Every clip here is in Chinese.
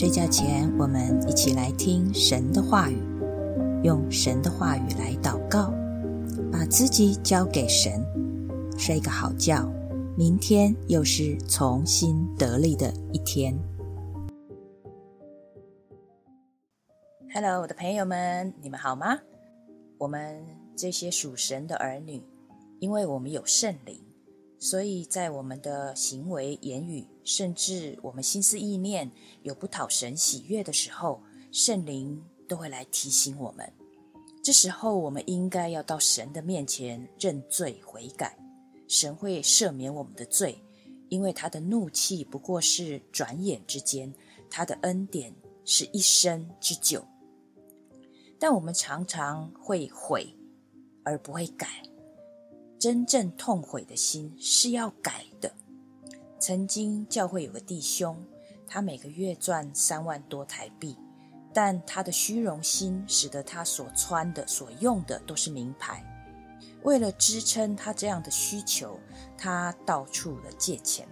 睡觉前，我们一起来听神的话语，用神的话语来祷告，把自己交给神，睡个好觉。明天又是重新得力的一天。Hello，我的朋友们，你们好吗？我们这些属神的儿女，因为我们有圣灵。所以在我们的行为、言语，甚至我们心思意念有不讨神喜悦的时候，圣灵都会来提醒我们。这时候，我们应该要到神的面前认罪悔改，神会赦免我们的罪，因为他的怒气不过是转眼之间，他的恩典是一生之久。但我们常常会悔，而不会改。真正痛悔的心是要改的。曾经教会有个弟兄，他每个月赚三万多台币，但他的虚荣心使得他所穿的、所用的都是名牌。为了支撑他这样的需求，他到处的借钱。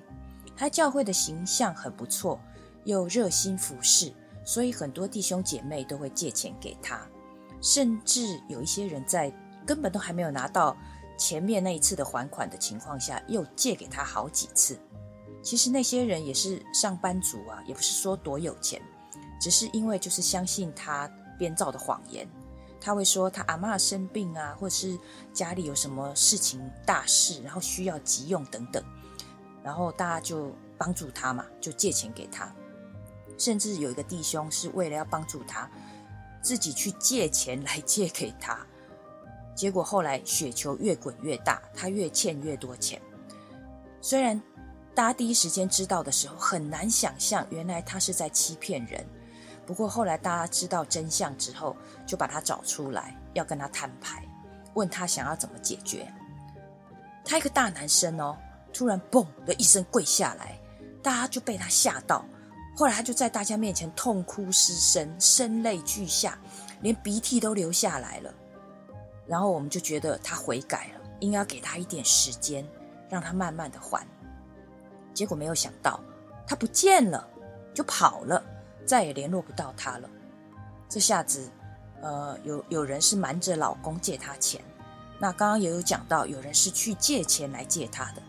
他教会的形象很不错，又热心服侍，所以很多弟兄姐妹都会借钱给他，甚至有一些人在根本都还没有拿到。前面那一次的还款的情况下，又借给他好几次。其实那些人也是上班族啊，也不是说多有钱，只是因为就是相信他编造的谎言。他会说他阿妈生病啊，或者是家里有什么事情大事，然后需要急用等等，然后大家就帮助他嘛，就借钱给他。甚至有一个弟兄是为了要帮助他，自己去借钱来借给他。结果后来雪球越滚越大，他越欠越多钱。虽然大家第一时间知道的时候很难想象，原来他是在欺骗人。不过后来大家知道真相之后，就把他找出来，要跟他摊牌，问他想要怎么解决。他一个大男生哦，突然嘣的一声跪下来，大家就被他吓到。后来他就在大家面前痛哭失声，声泪俱下，连鼻涕都流下来了。然后我们就觉得他悔改了，应该要给他一点时间，让他慢慢的还。结果没有想到，他不见了，就跑了，再也联络不到他了。这下子，呃，有有人是瞒着老公借他钱，那刚刚也有讲到，有人是去借钱来借他的，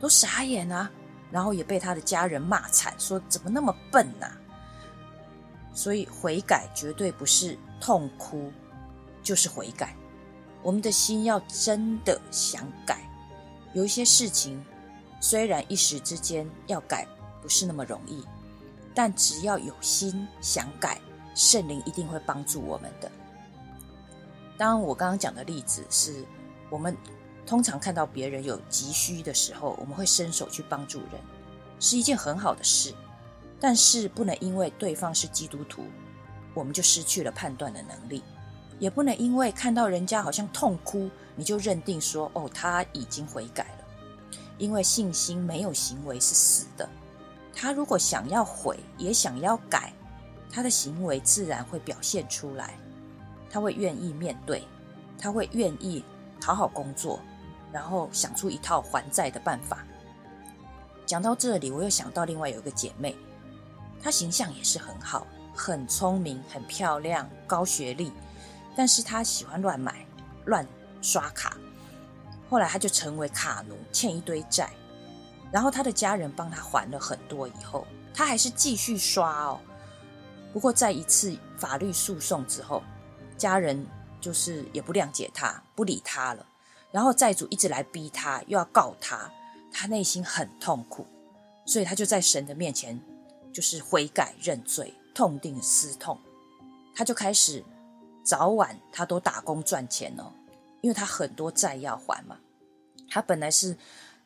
都傻眼啊。然后也被他的家人骂惨，说怎么那么笨呐。所以悔改绝对不是痛哭，就是悔改。我们的心要真的想改，有一些事情虽然一时之间要改不是那么容易，但只要有心想改，圣灵一定会帮助我们的。当然，我刚刚讲的例子是我们通常看到别人有急需的时候，我们会伸手去帮助人，是一件很好的事。但是不能因为对方是基督徒，我们就失去了判断的能力。也不能因为看到人家好像痛哭，你就认定说哦他已经悔改了，因为信心没有行为是死的。他如果想要悔，也想要改，他的行为自然会表现出来。他会愿意面对，他会愿意好好工作，然后想出一套还债的办法。讲到这里，我又想到另外有一个姐妹，她形象也是很好，很聪明，很漂亮，高学历。但是他喜欢乱买、乱刷卡，后来他就成为卡奴，欠一堆债。然后他的家人帮他还了很多，以后他还是继续刷哦。不过在一次法律诉讼之后，家人就是也不谅解他，不理他了。然后债主一直来逼他，又要告他，他内心很痛苦，所以他就在神的面前就是悔改认罪，痛定思痛，他就开始。早晚他都打工赚钱哦，因为他很多债要还嘛。他本来是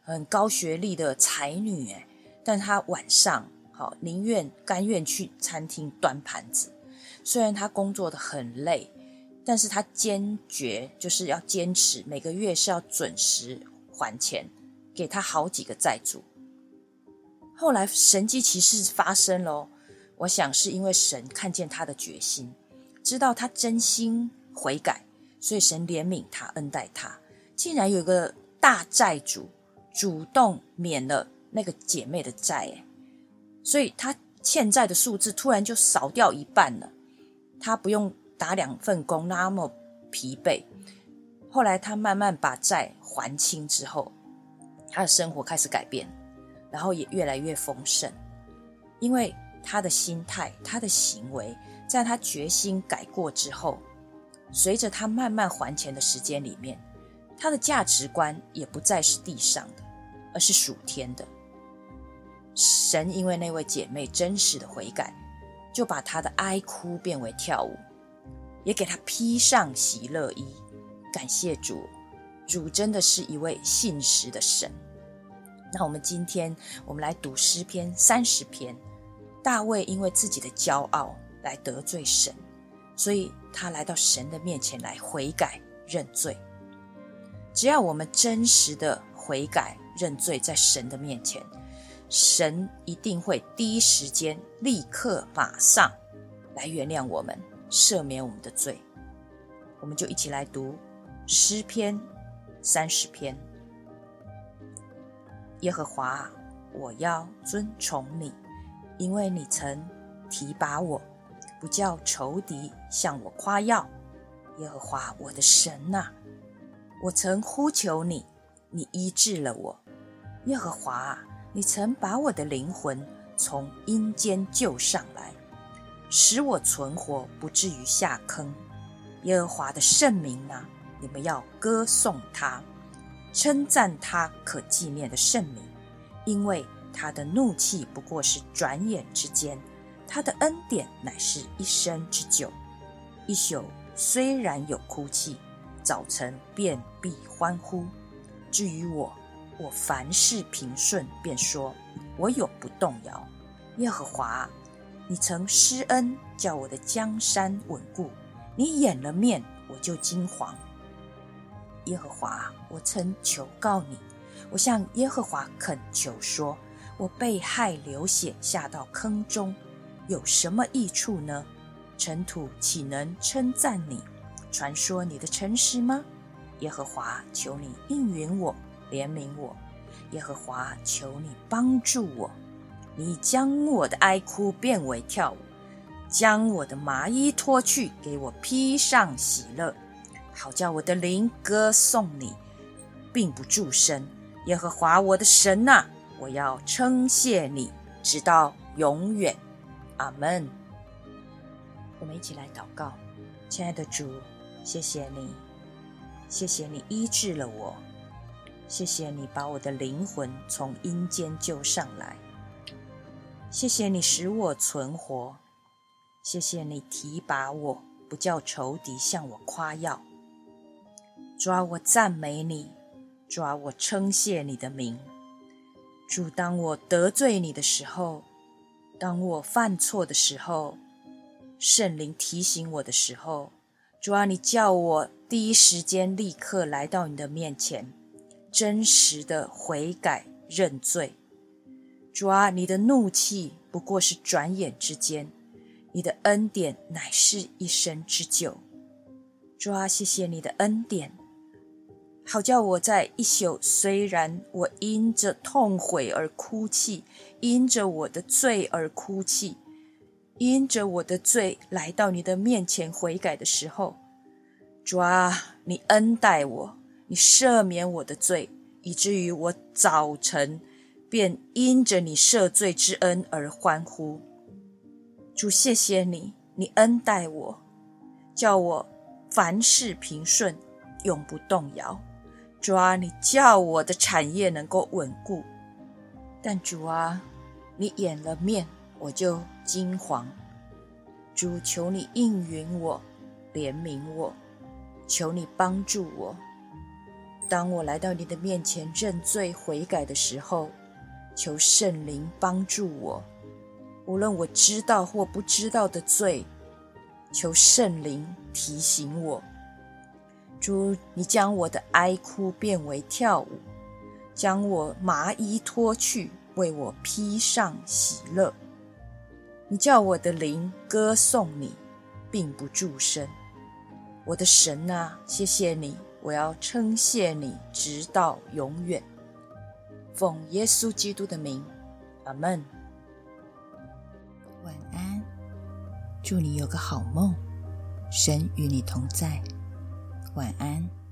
很高学历的才女诶，但他晚上好宁愿甘愿去餐厅端盘子。虽然他工作的很累，但是他坚决就是要坚持，每个月是要准时还钱给他好几个债主。后来神迹奇事发生喽，我想是因为神看见他的决心。知道他真心悔改，所以神怜悯他，恩待他。竟然有个大债主主动免了那个姐妹的债，所以他欠债的数字突然就少掉一半了。他不用打两份工那么疲惫。后来他慢慢把债还清之后，他的生活开始改变，然后也越来越丰盛，因为他的心态、他的行为，在他决心改过之后，随着他慢慢还钱的时间里面，他的价值观也不再是地上的，而是属天的。神因为那位姐妹真实的悔改，就把她的哀哭变为跳舞，也给她披上喜乐衣。感谢主，主真的是一位信实的神。那我们今天我们来读诗篇三十篇。大卫因为自己的骄傲来得罪神，所以他来到神的面前来悔改认罪。只要我们真实的悔改认罪，在神的面前。神一定会第一时间、立刻、马上来原谅我们、赦免我们的罪。我们就一起来读诗篇三十篇。耶和华，我要尊崇你，因为你曾提拔我，不叫仇敌向我夸耀。耶和华我的神呐，我曾呼求你，你医治了我。耶和华。你曾把我的灵魂从阴间救上来，使我存活，不至于下坑。耶和华的圣名啊？你们要歌颂他，称赞他可纪念的圣名，因为他的怒气不过是转眼之间，他的恩典乃是一生之久。一宿虽然有哭泣，早晨便必欢呼。至于我，我凡事平顺，便说：“我永不动摇。”耶和华，你曾施恩，叫我的江山稳固；你掩了面，我就惊惶。耶和华，我曾求告你，我向耶和华恳求说：“我被害流血，下到坑中，有什么益处呢？尘土岂能称赞你？传说你的诚实吗？”耶和华，求你应允我。怜悯我，耶和华，求你帮助我。你将我的哀哭变为跳舞，将我的麻衣脱去，给我披上喜乐，好叫我的灵歌颂你，并不住声。耶和华我的神呐，我要称谢你，直到永远。阿门。我们一起来祷告，亲爱的主，谢谢你，谢谢你医治了我。谢谢你把我的灵魂从阴间救上来，谢谢你使我存活，谢谢你提拔我，不叫仇敌向我夸耀。抓我赞美你，抓我称谢你的名。主，当我得罪你的时候，当我犯错的时候，圣灵提醒我的时候，主啊，你叫我第一时间立刻来到你的面前。真实的悔改认罪，主啊，你的怒气不过是转眼之间，你的恩典乃是一生之久。主啊，谢谢你的恩典，好叫我在一宿，虽然我因着痛悔而哭泣，因着我的罪而哭泣，因着我的罪来到你的面前悔改的时候，主啊，你恩待我。你赦免我的罪，以至于我早晨便因着你赦罪之恩而欢呼。主，谢谢你，你恩待我，叫我凡事平顺，永不动摇。主啊，你叫我的产业能够稳固。但主啊，你掩了面，我就惊惶。主，求你应允我，怜悯我，求你帮助我。当我来到你的面前认罪悔改的时候，求圣灵帮助我。无论我知道或不知道的罪，求圣灵提醒我。主，你将我的哀哭变为跳舞，将我麻衣脱去，为我披上喜乐。你叫我的灵歌颂你，并不住声。我的神啊，谢谢你。我要称谢你，直到永远。奉耶稣基督的名，阿门。晚安，祝你有个好梦，神与你同在。晚安。